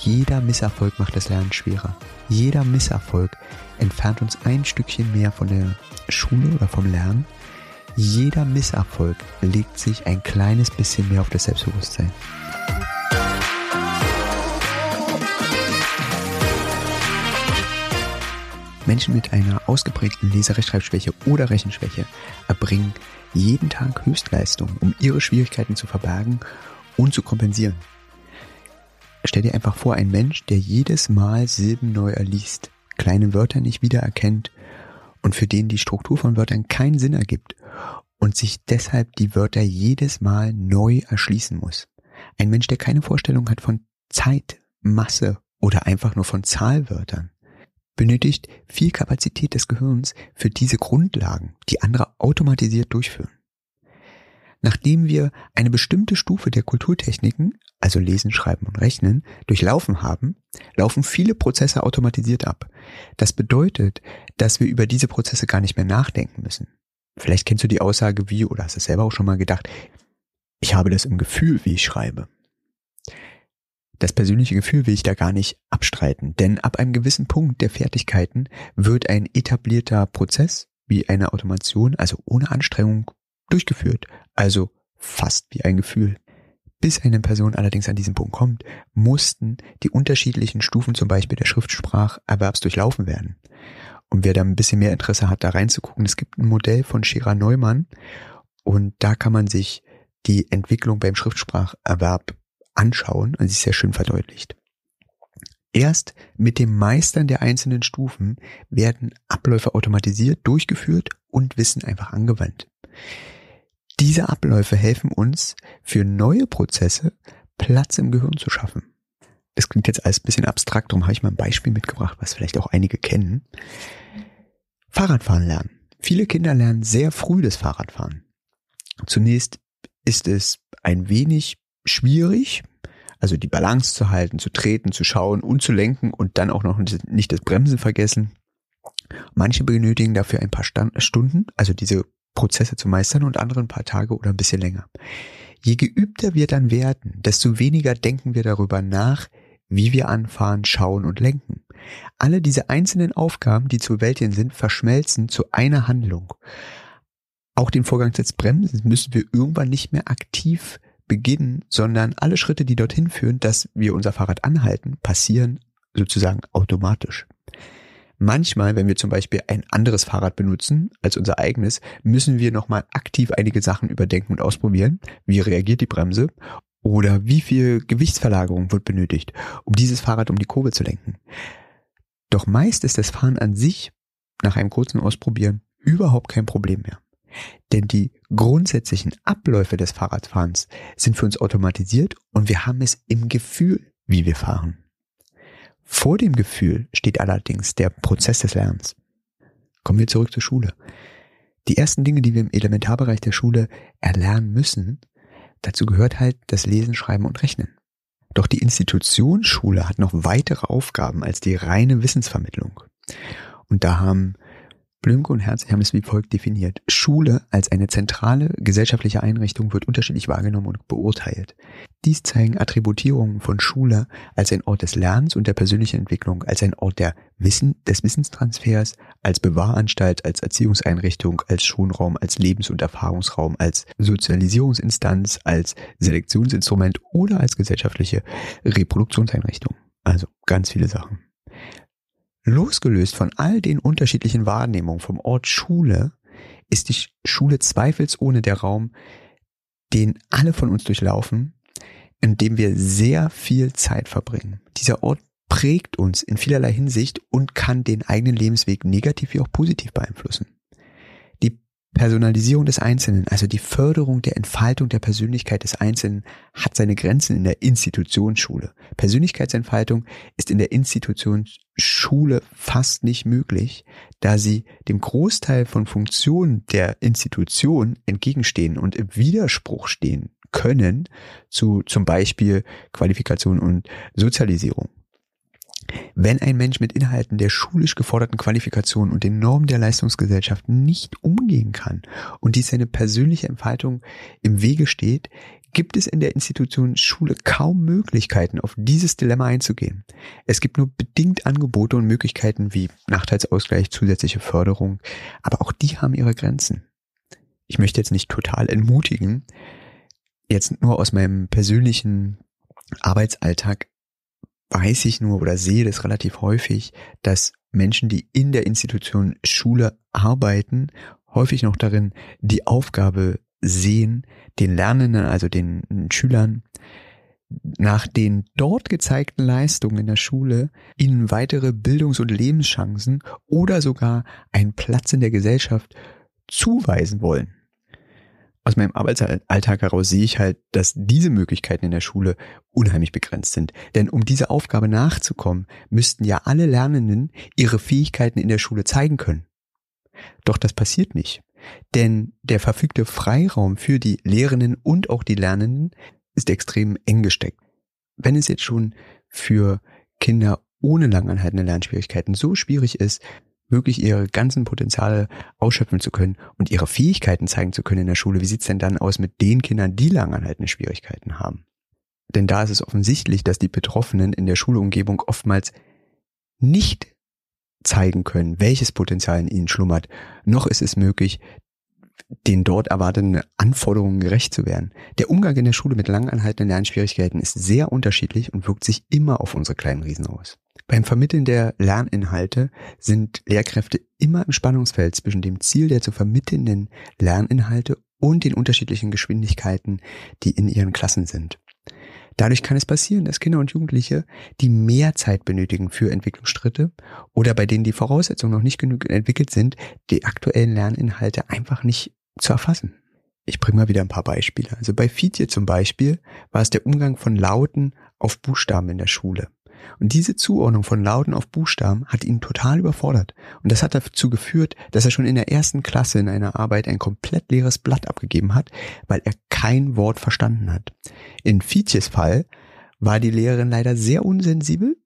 Jeder Misserfolg macht das Lernen schwerer. Jeder Misserfolg entfernt uns ein Stückchen mehr von der Schule oder vom Lernen. Jeder Misserfolg legt sich ein kleines bisschen mehr auf das Selbstbewusstsein. Menschen mit einer ausgeprägten Leserechtschreibschwäche oder Rechenschwäche erbringen jeden Tag Höchstleistungen, um ihre Schwierigkeiten zu verbergen und zu kompensieren. Stell dir einfach vor, ein Mensch, der jedes Mal Silben neu erliest, kleine Wörter nicht wiedererkennt und für den die Struktur von Wörtern keinen Sinn ergibt und sich deshalb die Wörter jedes Mal neu erschließen muss. Ein Mensch, der keine Vorstellung hat von Zeit, Masse oder einfach nur von Zahlwörtern benötigt viel Kapazität des Gehirns für diese Grundlagen, die andere automatisiert durchführen. Nachdem wir eine bestimmte Stufe der Kulturtechniken, also Lesen, Schreiben und Rechnen, durchlaufen haben, laufen viele Prozesse automatisiert ab. Das bedeutet, dass wir über diese Prozesse gar nicht mehr nachdenken müssen. Vielleicht kennst du die Aussage wie, oder hast du selber auch schon mal gedacht, ich habe das im Gefühl, wie ich schreibe. Das persönliche Gefühl will ich da gar nicht abstreiten, denn ab einem gewissen Punkt der Fertigkeiten wird ein etablierter Prozess wie eine Automation, also ohne Anstrengung, durchgeführt, also fast wie ein Gefühl. Bis eine Person allerdings an diesen Punkt kommt, mussten die unterschiedlichen Stufen zum Beispiel der Schriftspracherwerbs durchlaufen werden. Und wer da ein bisschen mehr Interesse hat, da reinzugucken, es gibt ein Modell von Shira Neumann und da kann man sich die Entwicklung beim Schriftspracherwerb anschauen und sie ist sehr schön verdeutlicht. Erst mit dem Meistern der einzelnen Stufen werden Abläufe automatisiert, durchgeführt und Wissen einfach angewandt. Diese Abläufe helfen uns, für neue Prozesse Platz im Gehirn zu schaffen. Das klingt jetzt alles ein bisschen abstrakt, darum habe ich mal ein Beispiel mitgebracht, was vielleicht auch einige kennen. Fahrradfahren lernen. Viele Kinder lernen sehr früh das Fahrradfahren. Zunächst ist es ein wenig schwierig, also die Balance zu halten, zu treten, zu schauen und zu lenken und dann auch noch nicht das Bremsen vergessen. Manche benötigen dafür ein paar Stunden, also diese Prozesse zu meistern und andere ein paar Tage oder ein bisschen länger. Je geübter wir dann werden, desto weniger denken wir darüber nach, wie wir anfahren, schauen und lenken. Alle diese einzelnen Aufgaben, die zu bewältigen sind, verschmelzen zu einer Handlung. Auch den Vorgang des Bremsens müssen wir irgendwann nicht mehr aktiv beginnen, sondern alle Schritte, die dorthin führen, dass wir unser Fahrrad anhalten, passieren sozusagen automatisch. Manchmal, wenn wir zum Beispiel ein anderes Fahrrad benutzen als unser eigenes, müssen wir nochmal aktiv einige Sachen überdenken und ausprobieren. Wie reagiert die Bremse? Oder wie viel Gewichtsverlagerung wird benötigt, um dieses Fahrrad um die Kurve zu lenken? Doch meist ist das Fahren an sich nach einem kurzen Ausprobieren überhaupt kein Problem mehr. Denn die grundsätzlichen Abläufe des Fahrradfahrens sind für uns automatisiert und wir haben es im Gefühl, wie wir fahren. Vor dem Gefühl steht allerdings der Prozess des Lernens. Kommen wir zurück zur Schule. Die ersten Dinge, die wir im Elementarbereich der Schule erlernen müssen, dazu gehört halt das Lesen, Schreiben und Rechnen. Doch die Institutionsschule hat noch weitere Aufgaben als die reine Wissensvermittlung. Und da haben Blümke und Herzig haben es wie folgt definiert. Schule als eine zentrale gesellschaftliche Einrichtung wird unterschiedlich wahrgenommen und beurteilt. Dies zeigen Attributierungen von Schule als ein Ort des Lernens und der persönlichen Entwicklung, als ein Ort der Wissen, des Wissenstransfers, als Bewahranstalt, als Erziehungseinrichtung, als Schonraum, als Lebens- und Erfahrungsraum, als Sozialisierungsinstanz, als Selektionsinstrument oder als gesellschaftliche Reproduktionseinrichtung. Also ganz viele Sachen. Losgelöst von all den unterschiedlichen Wahrnehmungen vom Ort Schule ist die Schule zweifelsohne der Raum, den alle von uns durchlaufen, in dem wir sehr viel Zeit verbringen. Dieser Ort prägt uns in vielerlei Hinsicht und kann den eigenen Lebensweg negativ wie auch positiv beeinflussen. Personalisierung des Einzelnen, also die Förderung der Entfaltung der Persönlichkeit des Einzelnen, hat seine Grenzen in der Institutionsschule. Persönlichkeitsentfaltung ist in der Institutionsschule fast nicht möglich, da sie dem Großteil von Funktionen der Institution entgegenstehen und im Widerspruch stehen können zu zum Beispiel Qualifikation und Sozialisierung. Wenn ein Mensch mit Inhalten der schulisch geforderten Qualifikation und den Normen der Leistungsgesellschaft nicht umgehen kann und dies seine persönliche Entfaltung im Wege steht, gibt es in der Institution Schule kaum Möglichkeiten, auf dieses Dilemma einzugehen. Es gibt nur bedingt Angebote und Möglichkeiten wie Nachteilsausgleich, zusätzliche Förderung, aber auch die haben ihre Grenzen. Ich möchte jetzt nicht total entmutigen, jetzt nur aus meinem persönlichen Arbeitsalltag weiß ich nur oder sehe das relativ häufig, dass Menschen, die in der Institution Schule arbeiten, häufig noch darin die Aufgabe sehen, den Lernenden, also den Schülern, nach den dort gezeigten Leistungen in der Schule ihnen weitere Bildungs- und Lebenschancen oder sogar einen Platz in der Gesellschaft zuweisen wollen. Aus meinem Arbeitsalltag heraus sehe ich halt, dass diese Möglichkeiten in der Schule unheimlich begrenzt sind. Denn um diese Aufgabe nachzukommen, müssten ja alle Lernenden ihre Fähigkeiten in der Schule zeigen können. Doch das passiert nicht. Denn der verfügte Freiraum für die Lehrenden und auch die Lernenden ist extrem eng gesteckt. Wenn es jetzt schon für Kinder ohne langanhaltende Lernschwierigkeiten so schwierig ist, wirklich ihre ganzen Potenziale ausschöpfen zu können und ihre Fähigkeiten zeigen zu können in der Schule, wie sieht's denn dann aus mit den Kindern, die langanhaltende Schwierigkeiten haben? Denn da ist es offensichtlich, dass die Betroffenen in der Schulumgebung oftmals nicht zeigen können, welches Potenzial in ihnen schlummert, noch ist es möglich, den dort erwarteten Anforderungen gerecht zu werden. Der Umgang in der Schule mit langanhaltenden Lernschwierigkeiten ist sehr unterschiedlich und wirkt sich immer auf unsere kleinen Riesen aus. Beim Vermitteln der Lerninhalte sind Lehrkräfte immer im Spannungsfeld zwischen dem Ziel der zu vermittelnden Lerninhalte und den unterschiedlichen Geschwindigkeiten, die in ihren Klassen sind. Dadurch kann es passieren, dass Kinder und Jugendliche, die mehr Zeit benötigen für Entwicklungsschritte oder bei denen die Voraussetzungen noch nicht genug entwickelt sind, die aktuellen Lerninhalte einfach nicht zu erfassen. Ich bringe mal wieder ein paar Beispiele. Also bei Fietje zum Beispiel war es der Umgang von Lauten auf Buchstaben in der Schule. Und diese Zuordnung von Lauten auf Buchstaben hat ihn total überfordert. Und das hat dazu geführt, dass er schon in der ersten Klasse in einer Arbeit ein komplett leeres Blatt abgegeben hat, weil er kein Wort verstanden hat. In Fietjes Fall war die Lehrerin leider sehr unsensibel.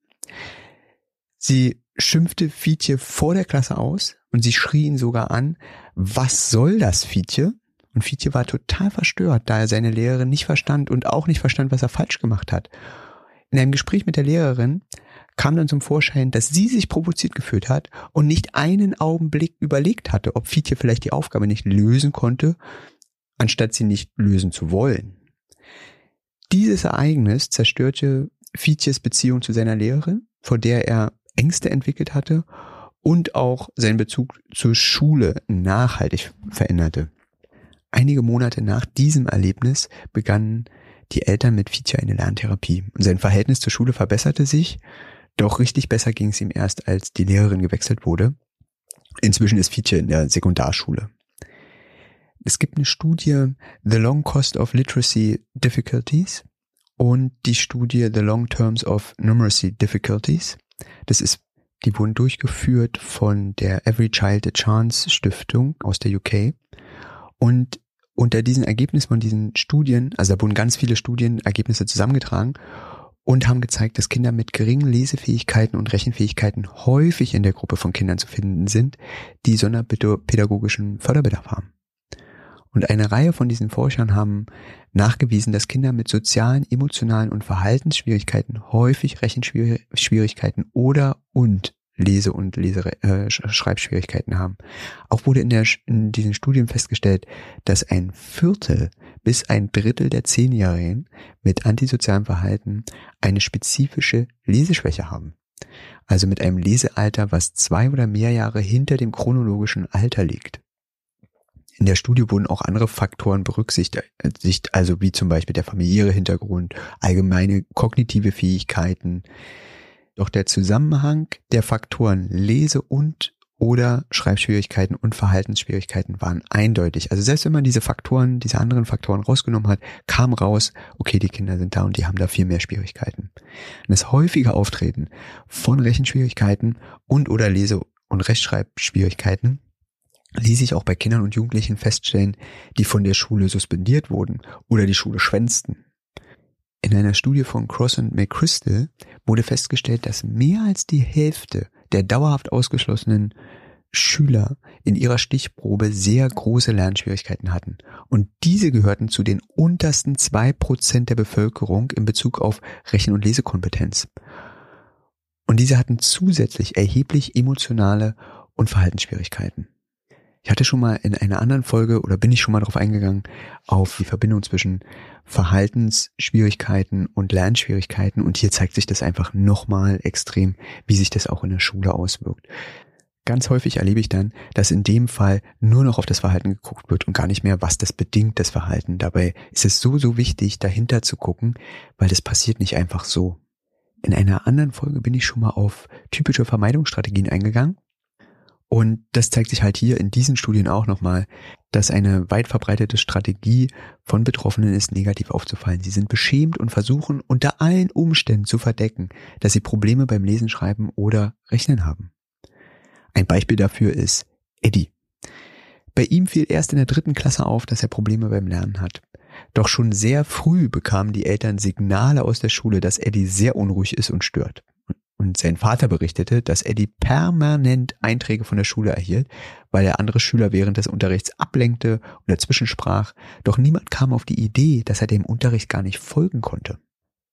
Sie schimpfte Fietje vor der Klasse aus und sie schrie ihn sogar an, was soll das, Fietje? Und Fietje war total verstört, da er seine Lehrerin nicht verstand und auch nicht verstand, was er falsch gemacht hat. In einem Gespräch mit der Lehrerin kam dann zum Vorschein, dass sie sich provoziert gefühlt hat und nicht einen Augenblick überlegt hatte, ob Fietje vielleicht die Aufgabe nicht lösen konnte, anstatt sie nicht lösen zu wollen. Dieses Ereignis zerstörte Fietjes Beziehung zu seiner Lehrerin, vor der er Ängste entwickelt hatte und auch seinen Bezug zur Schule nachhaltig veränderte. Einige Monate nach diesem Erlebnis begannen die Eltern mit Fietja eine Lerntherapie. Sein Verhältnis zur Schule verbesserte sich, doch richtig besser ging es ihm erst, als die Lehrerin gewechselt wurde. Inzwischen ist Fietja in der Sekundarschule. Es gibt eine Studie The Long Cost of Literacy Difficulties und die Studie The Long Terms of Numeracy Difficulties. Das ist, die wurden durchgeführt von der Every Child a Chance Stiftung aus der UK. Und unter diesen Ergebnissen von diesen Studien, also da wurden ganz viele Studienergebnisse zusammengetragen und haben gezeigt, dass Kinder mit geringen Lesefähigkeiten und Rechenfähigkeiten häufig in der Gruppe von Kindern zu finden sind, die sonderpädagogischen Förderbedarf haben. Und eine Reihe von diesen Forschern haben nachgewiesen, dass Kinder mit sozialen, emotionalen und Verhaltensschwierigkeiten häufig Rechenschwierigkeiten oder und Lese- und Lese äh, Schreibschwierigkeiten haben. Auch wurde in, der, in diesen Studien festgestellt, dass ein Viertel bis ein Drittel der Zehnjährigen mit antisozialem Verhalten eine spezifische Leseschwäche haben. Also mit einem Lesealter, was zwei oder mehr Jahre hinter dem chronologischen Alter liegt. In der Studie wurden auch andere Faktoren berücksichtigt, also wie zum Beispiel der familiäre Hintergrund, allgemeine kognitive Fähigkeiten, doch der Zusammenhang der Faktoren Lese- und oder Schreibschwierigkeiten und Verhaltensschwierigkeiten waren eindeutig. Also selbst wenn man diese Faktoren, diese anderen Faktoren rausgenommen hat, kam raus, okay, die Kinder sind da und die haben da viel mehr Schwierigkeiten. Und das häufige Auftreten von Rechenschwierigkeiten und oder Lese- und Rechtschreibschwierigkeiten ließ sich auch bei Kindern und Jugendlichen feststellen, die von der Schule suspendiert wurden oder die Schule schwänzten. In einer Studie von Cross und McChrystal wurde festgestellt, dass mehr als die Hälfte der dauerhaft ausgeschlossenen Schüler in ihrer Stichprobe sehr große Lernschwierigkeiten hatten. Und diese gehörten zu den untersten zwei Prozent der Bevölkerung in Bezug auf Rechen- und Lesekompetenz. Und diese hatten zusätzlich erheblich emotionale und Verhaltensschwierigkeiten. Ich hatte schon mal in einer anderen Folge oder bin ich schon mal darauf eingegangen, auf die Verbindung zwischen Verhaltensschwierigkeiten und Lernschwierigkeiten und hier zeigt sich das einfach nochmal extrem, wie sich das auch in der Schule auswirkt. Ganz häufig erlebe ich dann, dass in dem Fall nur noch auf das Verhalten geguckt wird und gar nicht mehr, was das bedingt, das Verhalten. Dabei ist es so, so wichtig, dahinter zu gucken, weil das passiert nicht einfach so. In einer anderen Folge bin ich schon mal auf typische Vermeidungsstrategien eingegangen. Und das zeigt sich halt hier in diesen Studien auch nochmal, dass eine weit verbreitete Strategie von Betroffenen ist, negativ aufzufallen. Sie sind beschämt und versuchen unter allen Umständen zu verdecken, dass sie Probleme beim Lesen, Schreiben oder Rechnen haben. Ein Beispiel dafür ist Eddie. Bei ihm fiel erst in der dritten Klasse auf, dass er Probleme beim Lernen hat. Doch schon sehr früh bekamen die Eltern Signale aus der Schule, dass Eddie sehr unruhig ist und stört. Und sein Vater berichtete, dass Eddie permanent Einträge von der Schule erhielt, weil er andere Schüler während des Unterrichts ablenkte und dazwischen sprach, doch niemand kam auf die Idee, dass er dem Unterricht gar nicht folgen konnte.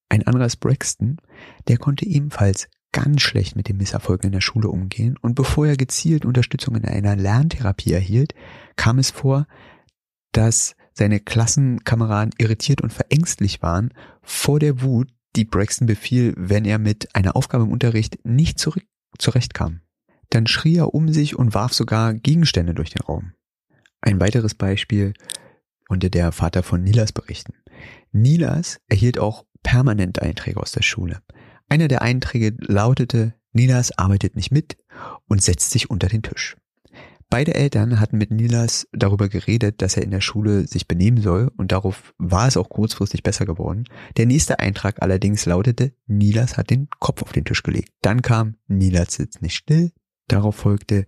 Ein anderer ist Braxton, der konnte ebenfalls ganz schlecht mit dem Misserfolgen in der Schule umgehen und bevor er gezielt Unterstützung in einer Lerntherapie erhielt, kam es vor, dass seine Klassenkameraden irritiert und verängstlich waren vor der Wut, die Braxton befiel, wenn er mit einer Aufgabe im Unterricht nicht zurück zurechtkam. Dann schrie er um sich und warf sogar Gegenstände durch den Raum. Ein weiteres Beispiel konnte der Vater von Nilas berichten. Nilas erhielt auch permanent Einträge aus der Schule. Einer der Einträge lautete, Nilas arbeitet nicht mit und setzt sich unter den Tisch. Beide Eltern hatten mit Nilas darüber geredet, dass er in der Schule sich benehmen soll und darauf war es auch kurzfristig besser geworden. Der nächste Eintrag allerdings lautete, Nilas hat den Kopf auf den Tisch gelegt. Dann kam, Nilas sitzt nicht still. Darauf folgte,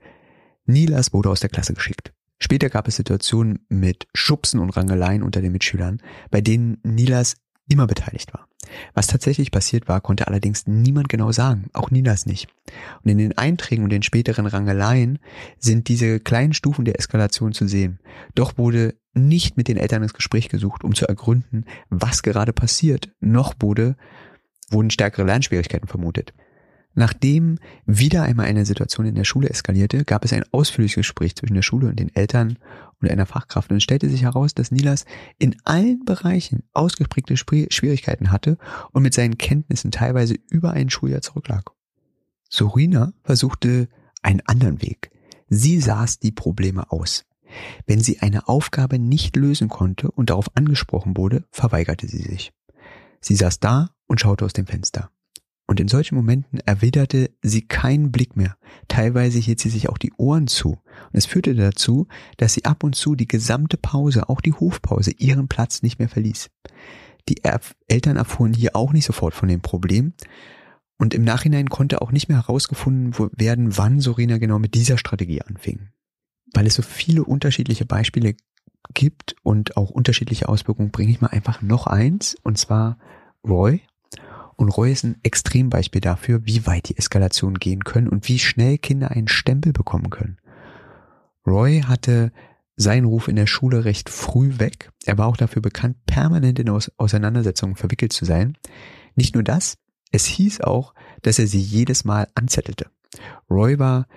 Nilas wurde aus der Klasse geschickt. Später gab es Situationen mit Schubsen und Rangeleien unter den Mitschülern, bei denen Nilas immer beteiligt war. Was tatsächlich passiert war, konnte allerdings niemand genau sagen, auch Ninas nicht. Und in den Einträgen und den späteren Rangeleien sind diese kleinen Stufen der Eskalation zu sehen. Doch wurde nicht mit den Eltern ins Gespräch gesucht, um zu ergründen, was gerade passiert, noch wurde, wurden stärkere Lernschwierigkeiten vermutet. Nachdem wieder einmal eine Situation in der Schule eskalierte, gab es ein ausführliches Gespräch zwischen der Schule und den Eltern und einer Fachkraft und es stellte sich heraus, dass Nilas in allen Bereichen ausgeprägte Schwierigkeiten hatte und mit seinen Kenntnissen teilweise über ein Schuljahr zurücklag. Sorina versuchte einen anderen Weg. Sie saß die Probleme aus. Wenn sie eine Aufgabe nicht lösen konnte und darauf angesprochen wurde, verweigerte sie sich. Sie saß da und schaute aus dem Fenster. Und in solchen Momenten erwiderte sie keinen Blick mehr. Teilweise hielt sie sich auch die Ohren zu. Und es führte dazu, dass sie ab und zu die gesamte Pause, auch die Hofpause, ihren Platz nicht mehr verließ. Die Eltern erfuhren hier auch nicht sofort von dem Problem. Und im Nachhinein konnte auch nicht mehr herausgefunden werden, wann Sorina genau mit dieser Strategie anfing. Weil es so viele unterschiedliche Beispiele gibt und auch unterschiedliche Auswirkungen, bringe ich mal einfach noch eins, und zwar Roy und Roy ist ein Extrembeispiel dafür, wie weit die Eskalationen gehen können und wie schnell Kinder einen Stempel bekommen können. Roy hatte seinen Ruf in der Schule recht früh weg. Er war auch dafür bekannt, permanent in Auseinandersetzungen verwickelt zu sein. Nicht nur das, es hieß auch, dass er sie jedes Mal anzettelte. Roy war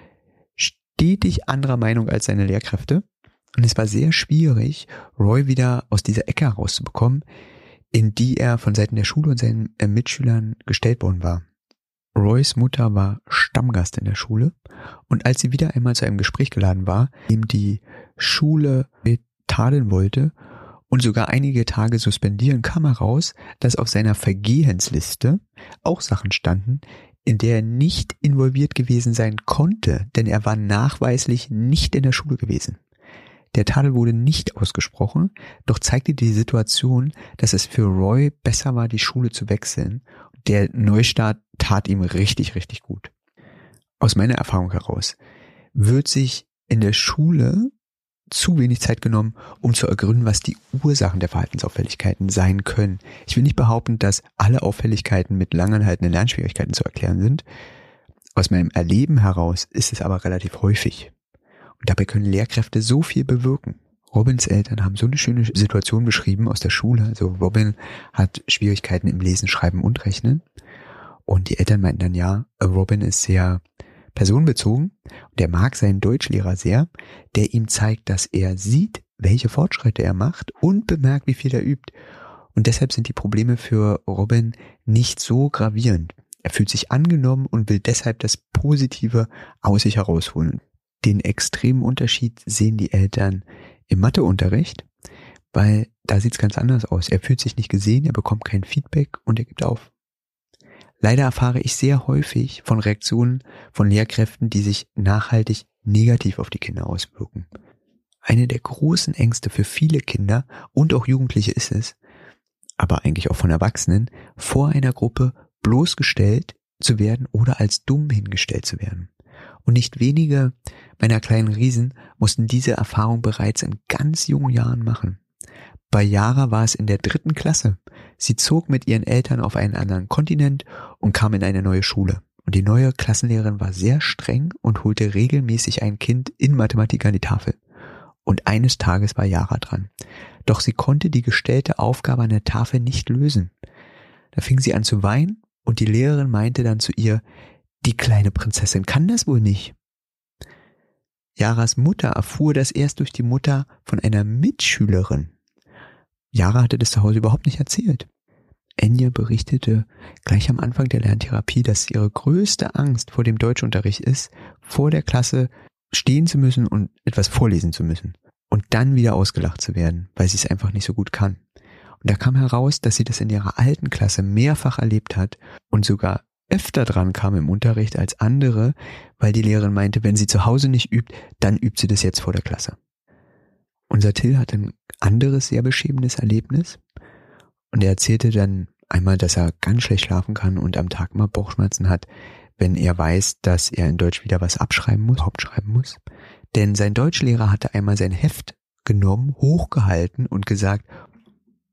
stetig anderer Meinung als seine Lehrkräfte und es war sehr schwierig, Roy wieder aus dieser Ecke herauszubekommen, in die er von Seiten der Schule und seinen äh, Mitschülern gestellt worden war. Roys Mutter war Stammgast in der Schule und als sie wieder einmal zu einem Gespräch geladen war, ihm die Schule tadeln wollte und sogar einige Tage suspendieren, kam heraus, dass auf seiner Vergehensliste auch Sachen standen, in der er nicht involviert gewesen sein konnte, denn er war nachweislich nicht in der Schule gewesen. Der Tadel wurde nicht ausgesprochen, doch zeigte die Situation, dass es für Roy besser war, die Schule zu wechseln. Der Neustart tat ihm richtig, richtig gut. Aus meiner Erfahrung heraus wird sich in der Schule zu wenig Zeit genommen, um zu ergründen, was die Ursachen der Verhaltensauffälligkeiten sein können. Ich will nicht behaupten, dass alle Auffälligkeiten mit langanhaltenden Lernschwierigkeiten zu erklären sind. Aus meinem Erleben heraus ist es aber relativ häufig. Und dabei können Lehrkräfte so viel bewirken. Robins Eltern haben so eine schöne Situation beschrieben aus der Schule. Also Robin hat Schwierigkeiten im Lesen, Schreiben und Rechnen. Und die Eltern meinten dann, ja, Robin ist sehr personenbezogen und er mag seinen Deutschlehrer sehr, der ihm zeigt, dass er sieht, welche Fortschritte er macht und bemerkt, wie viel er übt. Und deshalb sind die Probleme für Robin nicht so gravierend. Er fühlt sich angenommen und will deshalb das Positive aus sich herausholen. Den extremen Unterschied sehen die Eltern im Matheunterricht, weil da sieht es ganz anders aus. Er fühlt sich nicht gesehen, er bekommt kein Feedback und er gibt auf. Leider erfahre ich sehr häufig von Reaktionen von Lehrkräften, die sich nachhaltig negativ auf die Kinder auswirken. Eine der großen Ängste für viele Kinder und auch Jugendliche ist es, aber eigentlich auch von Erwachsenen, vor einer Gruppe bloßgestellt zu werden oder als dumm hingestellt zu werden. Und nicht wenige meiner kleinen Riesen mussten diese Erfahrung bereits in ganz jungen Jahren machen. Bei Yara war es in der dritten Klasse. Sie zog mit ihren Eltern auf einen anderen Kontinent und kam in eine neue Schule. Und die neue Klassenlehrerin war sehr streng und holte regelmäßig ein Kind in Mathematik an die Tafel. Und eines Tages war Yara dran. Doch sie konnte die gestellte Aufgabe an der Tafel nicht lösen. Da fing sie an zu weinen und die Lehrerin meinte dann zu ihr, die kleine Prinzessin kann das wohl nicht. Jaras Mutter erfuhr das erst durch die Mutter von einer Mitschülerin. Jara hatte das zu Hause überhaupt nicht erzählt. Enya berichtete gleich am Anfang der Lerntherapie, dass ihre größte Angst vor dem Deutschunterricht ist, vor der Klasse stehen zu müssen und etwas vorlesen zu müssen und dann wieder ausgelacht zu werden, weil sie es einfach nicht so gut kann. Und da kam heraus, dass sie das in ihrer alten Klasse mehrfach erlebt hat und sogar öfter dran kam im Unterricht als andere, weil die Lehrerin meinte, wenn sie zu Hause nicht übt, dann übt sie das jetzt vor der Klasse. Unser Till hat ein anderes sehr beschämendes Erlebnis und er erzählte dann einmal, dass er ganz schlecht schlafen kann und am Tag immer Bauchschmerzen hat, wenn er weiß, dass er in Deutsch wieder was abschreiben muss, Hauptschreiben muss. Denn sein Deutschlehrer hatte einmal sein Heft genommen, hochgehalten und gesagt,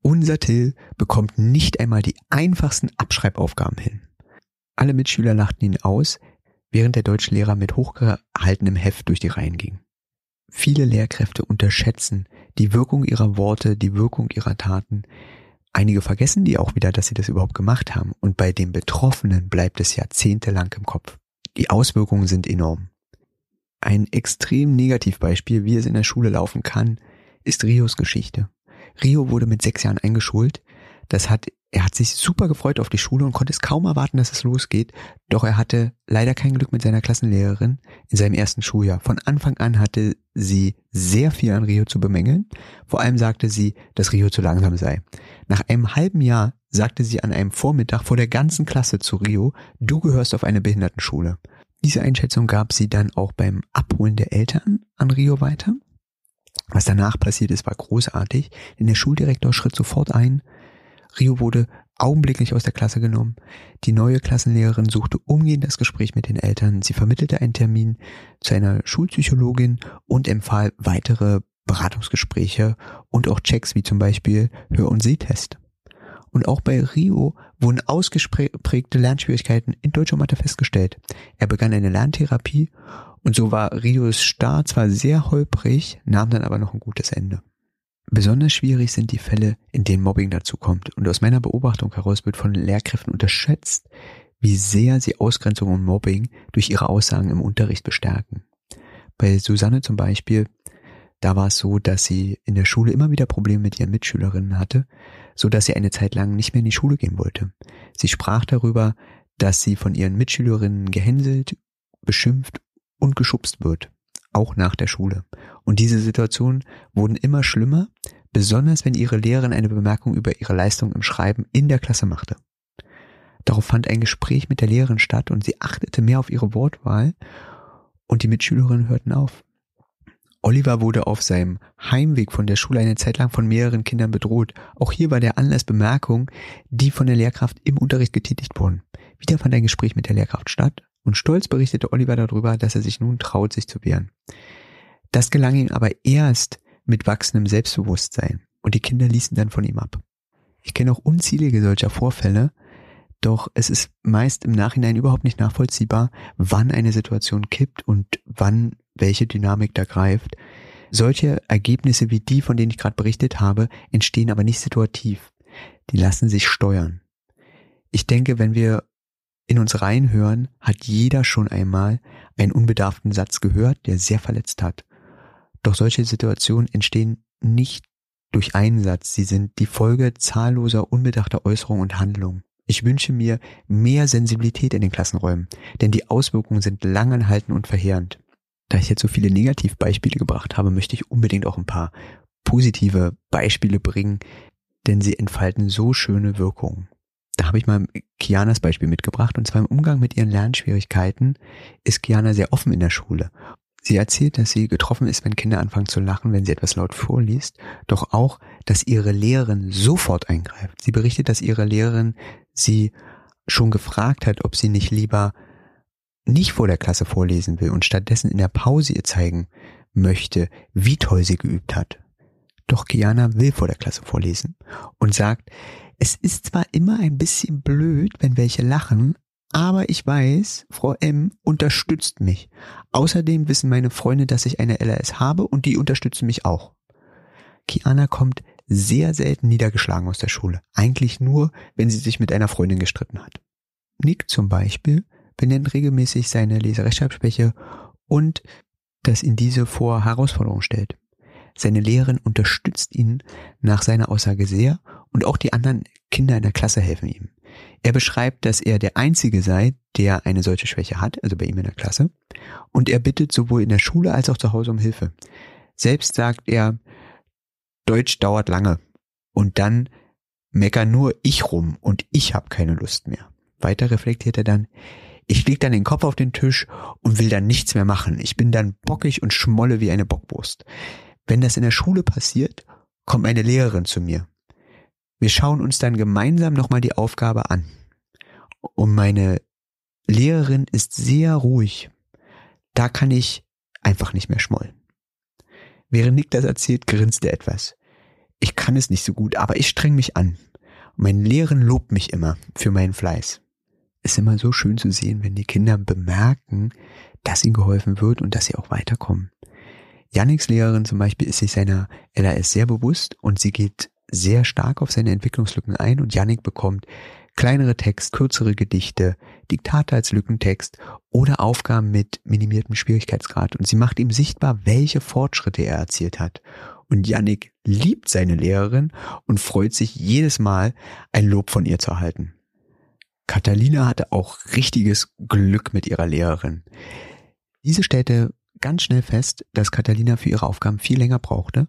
unser Till bekommt nicht einmal die einfachsten Abschreibaufgaben hin. Alle Mitschüler lachten ihn aus, während der Deutschlehrer mit hochgehaltenem Heft durch die Reihen ging. Viele Lehrkräfte unterschätzen die Wirkung ihrer Worte, die Wirkung ihrer Taten. Einige vergessen die auch wieder, dass sie das überhaupt gemacht haben. Und bei den Betroffenen bleibt es jahrzehntelang im Kopf. Die Auswirkungen sind enorm. Ein extrem Negativbeispiel, wie es in der Schule laufen kann, ist Rios Geschichte. Rio wurde mit sechs Jahren eingeschult. Das hat er hat sich super gefreut auf die Schule und konnte es kaum erwarten, dass es losgeht. Doch er hatte leider kein Glück mit seiner Klassenlehrerin in seinem ersten Schuljahr. Von Anfang an hatte sie sehr viel an Rio zu bemängeln. Vor allem sagte sie, dass Rio zu langsam sei. Nach einem halben Jahr sagte sie an einem Vormittag vor der ganzen Klasse zu Rio, du gehörst auf eine Behindertenschule. Diese Einschätzung gab sie dann auch beim Abholen der Eltern an Rio weiter. Was danach passiert ist, war großartig, denn der Schuldirektor schritt sofort ein, Rio wurde augenblicklich aus der Klasse genommen. Die neue Klassenlehrerin suchte umgehend das Gespräch mit den Eltern. Sie vermittelte einen Termin zu einer Schulpsychologin und empfahl weitere Beratungsgespräche und auch Checks wie zum Beispiel Hör- und Sehtest. Und auch bei Rio wurden ausgeprägte Lernschwierigkeiten in Deutsch und Mathe festgestellt. Er begann eine Lerntherapie und so war Rios Start zwar sehr holprig, nahm dann aber noch ein gutes Ende. Besonders schwierig sind die Fälle, in denen Mobbing dazu kommt. Und aus meiner Beobachtung heraus wird von Lehrkräften unterschätzt, wie sehr sie Ausgrenzung und Mobbing durch ihre Aussagen im Unterricht bestärken. Bei Susanne zum Beispiel, da war es so, dass sie in der Schule immer wieder Probleme mit ihren Mitschülerinnen hatte, so dass sie eine Zeit lang nicht mehr in die Schule gehen wollte. Sie sprach darüber, dass sie von ihren Mitschülerinnen gehänselt, beschimpft und geschubst wird auch nach der Schule. Und diese Situationen wurden immer schlimmer, besonders wenn ihre Lehrerin eine Bemerkung über ihre Leistung im Schreiben in der Klasse machte. Darauf fand ein Gespräch mit der Lehrerin statt und sie achtete mehr auf ihre Wortwahl und die Mitschülerinnen hörten auf. Oliver wurde auf seinem Heimweg von der Schule eine Zeit lang von mehreren Kindern bedroht. Auch hier war der Anlass Bemerkung, die von der Lehrkraft im Unterricht getätigt wurden. Wieder fand ein Gespräch mit der Lehrkraft statt und stolz berichtete Oliver darüber, dass er sich nun traut, sich zu wehren. Das gelang ihm aber erst mit wachsendem Selbstbewusstsein und die Kinder ließen dann von ihm ab. Ich kenne auch unzählige solcher Vorfälle, doch es ist meist im Nachhinein überhaupt nicht nachvollziehbar, wann eine Situation kippt und wann welche Dynamik da greift. Solche Ergebnisse wie die, von denen ich gerade berichtet habe, entstehen aber nicht situativ. Die lassen sich steuern. Ich denke, wenn wir in uns reinhören, hat jeder schon einmal einen unbedarften Satz gehört, der sehr verletzt hat. Doch solche Situationen entstehen nicht durch einen Satz, sie sind die Folge zahlloser unbedachter Äußerungen und Handlungen. Ich wünsche mir mehr Sensibilität in den Klassenräumen, denn die Auswirkungen sind langanhaltend und verheerend. Da ich jetzt so viele Negativbeispiele gebracht habe, möchte ich unbedingt auch ein paar positive Beispiele bringen, denn sie entfalten so schöne Wirkungen. Da habe ich mal Kianas Beispiel mitgebracht und zwar im Umgang mit ihren Lernschwierigkeiten ist Kiana sehr offen in der Schule Sie erzählt, dass sie getroffen ist, wenn Kinder anfangen zu lachen, wenn sie etwas laut vorliest, doch auch, dass ihre Lehrerin sofort eingreift. Sie berichtet, dass ihre Lehrerin sie schon gefragt hat, ob sie nicht lieber nicht vor der Klasse vorlesen will und stattdessen in der Pause ihr zeigen möchte, wie toll sie geübt hat. Doch Kiana will vor der Klasse vorlesen und sagt, es ist zwar immer ein bisschen blöd, wenn welche lachen, aber ich weiß, Frau M unterstützt mich. Außerdem wissen meine Freunde, dass ich eine LRS habe und die unterstützen mich auch. Kiana kommt sehr selten niedergeschlagen aus der Schule. Eigentlich nur, wenn sie sich mit einer Freundin gestritten hat. Nick zum Beispiel benennt regelmäßig seine Leserechtschreibschwäche und dass ihn diese vor Herausforderungen stellt. Seine Lehrerin unterstützt ihn nach seiner Aussage sehr und auch die anderen Kinder in der Klasse helfen ihm. Er beschreibt, dass er der Einzige sei, der eine solche Schwäche hat, also bei ihm in der Klasse, und er bittet sowohl in der Schule als auch zu Hause um Hilfe. Selbst sagt er, Deutsch dauert lange und dann mecker nur ich rum und ich habe keine Lust mehr. Weiter reflektiert er dann, ich leg dann den Kopf auf den Tisch und will dann nichts mehr machen. Ich bin dann bockig und schmolle wie eine Bockwurst. Wenn das in der Schule passiert, kommt meine Lehrerin zu mir wir schauen uns dann gemeinsam nochmal die Aufgabe an. Und meine Lehrerin ist sehr ruhig. Da kann ich einfach nicht mehr schmollen. Während Nick das erzählt, grinst er etwas. Ich kann es nicht so gut, aber ich streng mich an. Und meine Lehrerin lobt mich immer für meinen Fleiß. Ist immer so schön zu sehen, wenn die Kinder bemerken, dass ihnen geholfen wird und dass sie auch weiterkommen. Yannicks Lehrerin zum Beispiel ist sich seiner LAS sehr bewusst und sie geht sehr stark auf seine Entwicklungslücken ein und Yannick bekommt kleinere Text, kürzere Gedichte, Diktate als Lückentext oder Aufgaben mit minimiertem Schwierigkeitsgrad und sie macht ihm sichtbar, welche Fortschritte er erzielt hat. Und Yannick liebt seine Lehrerin und freut sich jedes Mal, ein Lob von ihr zu erhalten. Catalina hatte auch richtiges Glück mit ihrer Lehrerin. Diese stellte ganz schnell fest, dass Catalina für ihre Aufgaben viel länger brauchte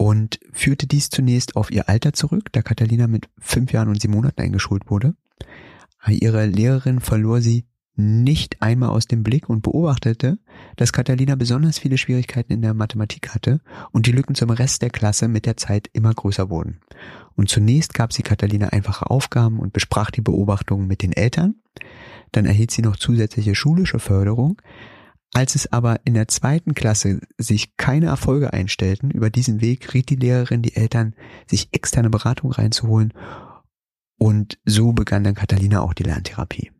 und führte dies zunächst auf ihr Alter zurück, da Catalina mit fünf Jahren und sieben Monaten eingeschult wurde. Ihre Lehrerin verlor sie nicht einmal aus dem Blick und beobachtete, dass Catalina besonders viele Schwierigkeiten in der Mathematik hatte und die Lücken zum Rest der Klasse mit der Zeit immer größer wurden. Und zunächst gab sie Catalina einfache Aufgaben und besprach die Beobachtungen mit den Eltern. Dann erhielt sie noch zusätzliche schulische Förderung, als es aber in der zweiten Klasse sich keine Erfolge einstellten, über diesen Weg riet die Lehrerin die Eltern, sich externe Beratung reinzuholen und so begann dann Catalina auch die Lerntherapie.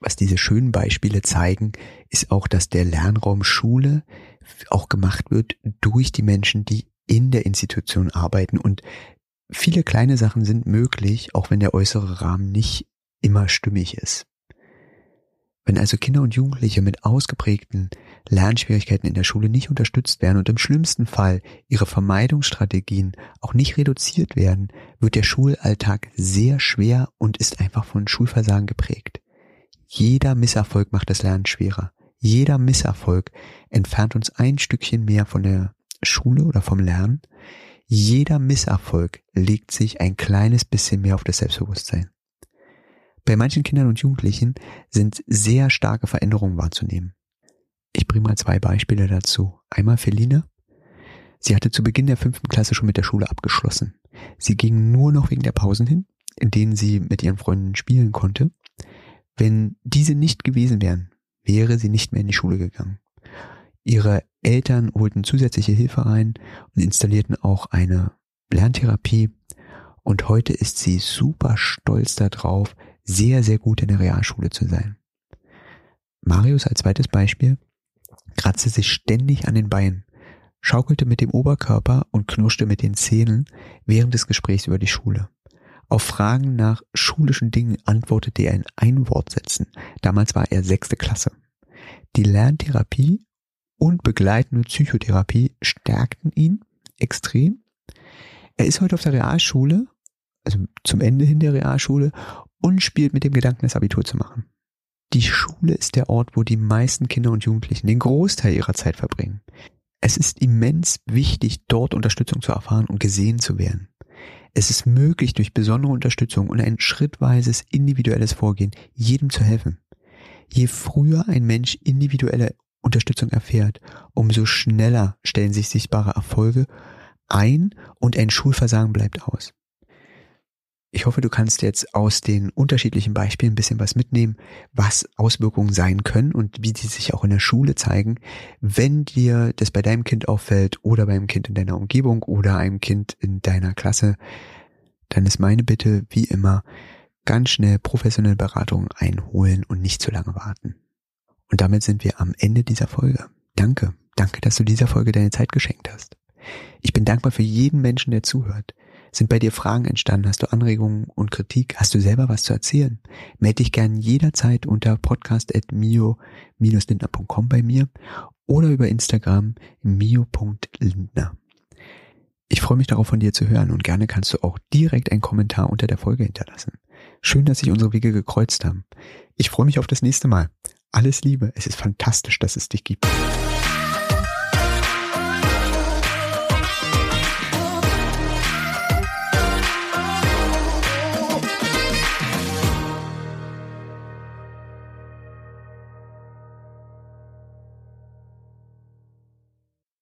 Was diese schönen Beispiele zeigen, ist auch, dass der Lernraum Schule auch gemacht wird durch die Menschen, die in der Institution arbeiten und viele kleine Sachen sind möglich, auch wenn der äußere Rahmen nicht immer stimmig ist. Wenn also Kinder und Jugendliche mit ausgeprägten Lernschwierigkeiten in der Schule nicht unterstützt werden und im schlimmsten Fall ihre Vermeidungsstrategien auch nicht reduziert werden, wird der Schulalltag sehr schwer und ist einfach von Schulversagen geprägt. Jeder Misserfolg macht das Lernen schwerer. Jeder Misserfolg entfernt uns ein Stückchen mehr von der Schule oder vom Lernen. Jeder Misserfolg legt sich ein kleines bisschen mehr auf das Selbstbewusstsein. Bei manchen Kindern und Jugendlichen sind sehr starke Veränderungen wahrzunehmen. Ich bringe mal zwei Beispiele dazu. Einmal Feline. Sie hatte zu Beginn der fünften Klasse schon mit der Schule abgeschlossen. Sie ging nur noch wegen der Pausen hin, in denen sie mit ihren Freunden spielen konnte. Wenn diese nicht gewesen wären, wäre sie nicht mehr in die Schule gegangen. Ihre Eltern holten zusätzliche Hilfe rein und installierten auch eine Lerntherapie. Und heute ist sie super stolz darauf, sehr, sehr gut in der Realschule zu sein. Marius als zweites Beispiel kratzte sich ständig an den Beinen, schaukelte mit dem Oberkörper und knurschte mit den Zähnen während des Gesprächs über die Schule. Auf Fragen nach schulischen Dingen antwortete er in Einwortsätzen. Damals war er sechste Klasse. Die Lerntherapie und begleitende Psychotherapie stärkten ihn extrem. Er ist heute auf der Realschule, also zum Ende hin der Realschule und spielt mit dem Gedanken, das Abitur zu machen. Die Schule ist der Ort, wo die meisten Kinder und Jugendlichen den Großteil ihrer Zeit verbringen. Es ist immens wichtig, dort Unterstützung zu erfahren und gesehen zu werden. Es ist möglich, durch besondere Unterstützung und ein schrittweises individuelles Vorgehen jedem zu helfen. Je früher ein Mensch individuelle Unterstützung erfährt, umso schneller stellen sich sichtbare Erfolge ein und ein Schulversagen bleibt aus. Ich hoffe, du kannst jetzt aus den unterschiedlichen Beispielen ein bisschen was mitnehmen, was Auswirkungen sein können und wie die sich auch in der Schule zeigen, wenn dir das bei deinem Kind auffällt oder beim Kind in deiner Umgebung oder einem Kind in deiner Klasse, dann ist meine Bitte, wie immer, ganz schnell professionelle Beratung einholen und nicht zu lange warten. Und damit sind wir am Ende dieser Folge. Danke, danke, dass du dieser Folge deine Zeit geschenkt hast. Ich bin dankbar für jeden Menschen, der zuhört. Sind bei dir Fragen entstanden? Hast du Anregungen und Kritik? Hast du selber was zu erzählen? Melde dich gern jederzeit unter podcast.mio-lindner.com bei mir oder über Instagram mio.lindner. Ich freue mich darauf, von dir zu hören und gerne kannst du auch direkt einen Kommentar unter der Folge hinterlassen. Schön, dass sich unsere Wege gekreuzt haben. Ich freue mich auf das nächste Mal. Alles Liebe. Es ist fantastisch, dass es dich gibt.